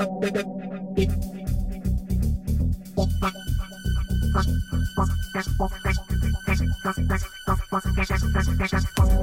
Thank you.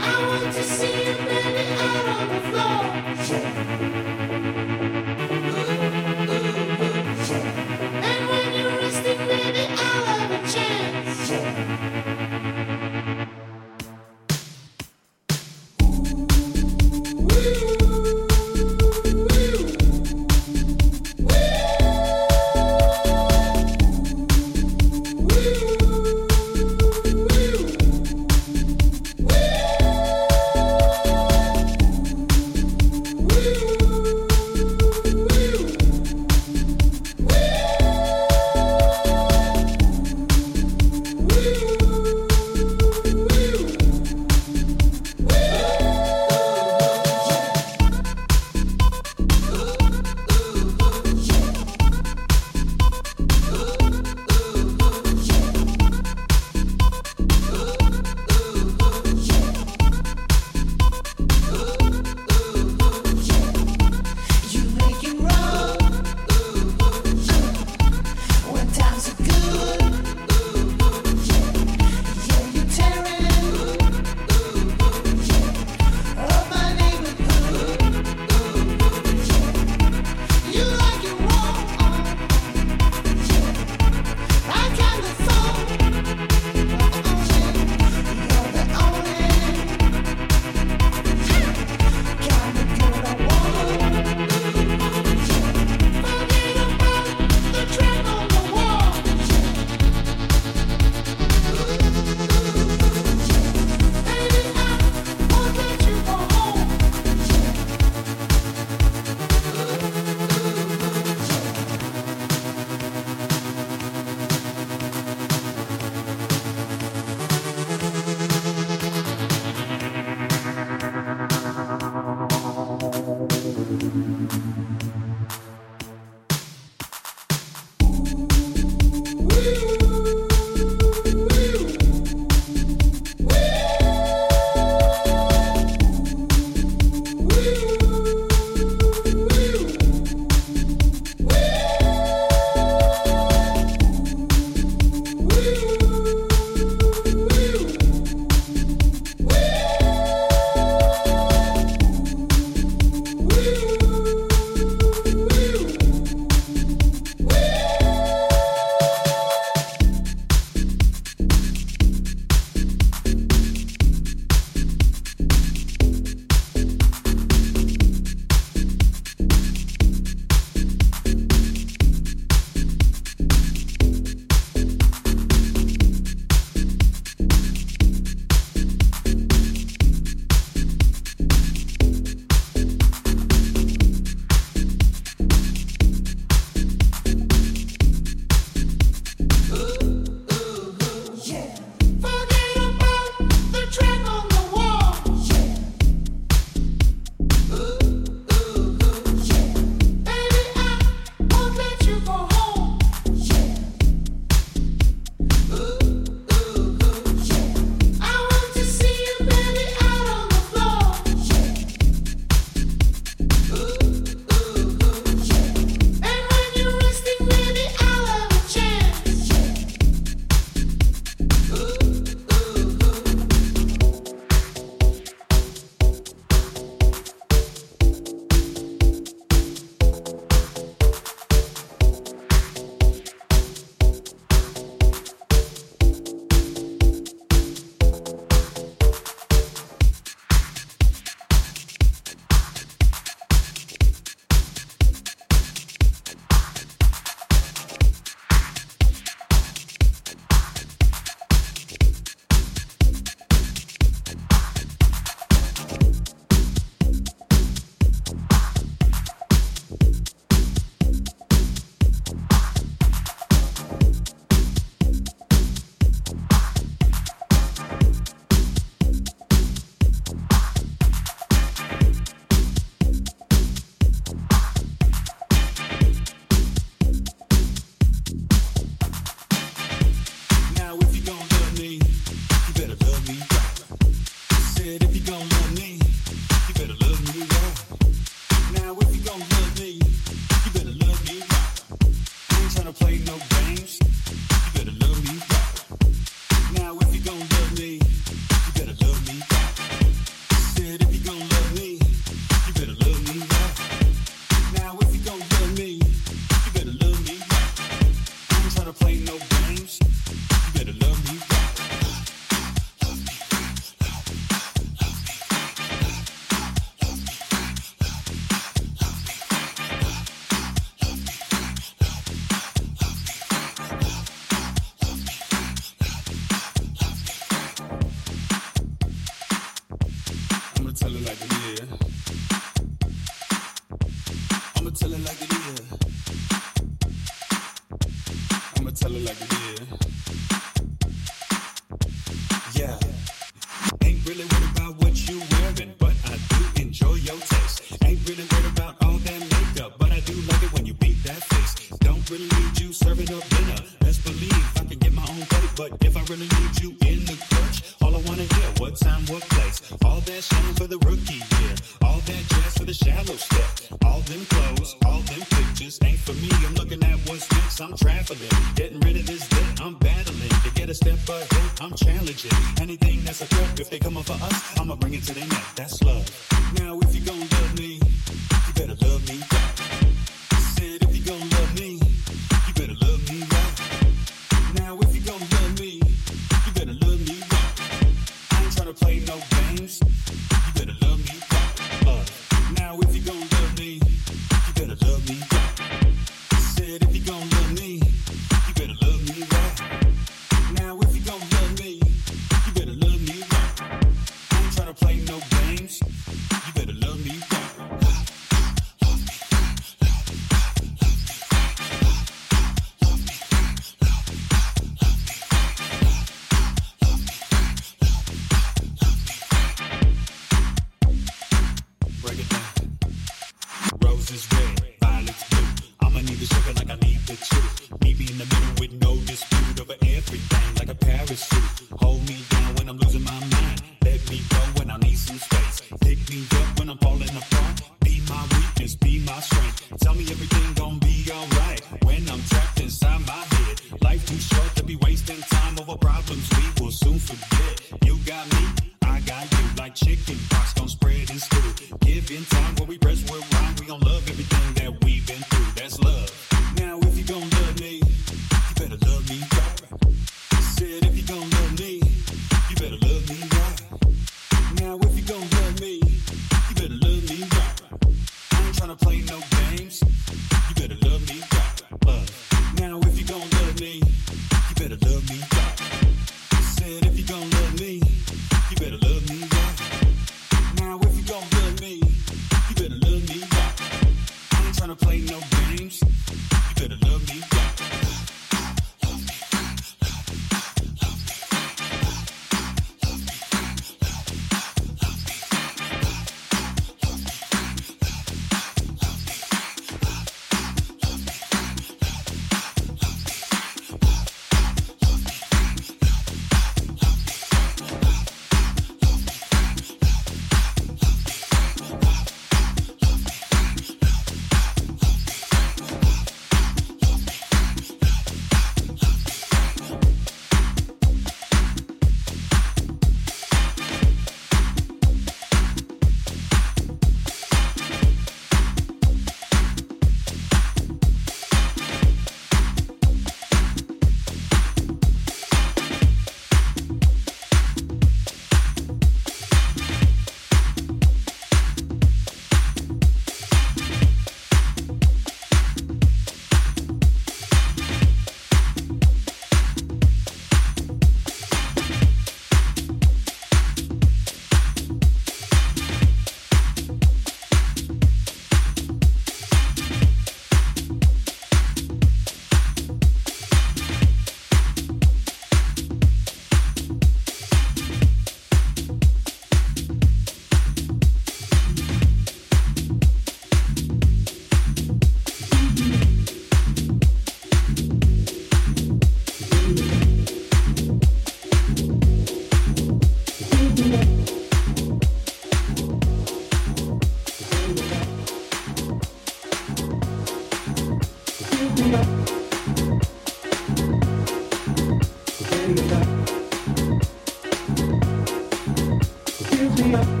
be up.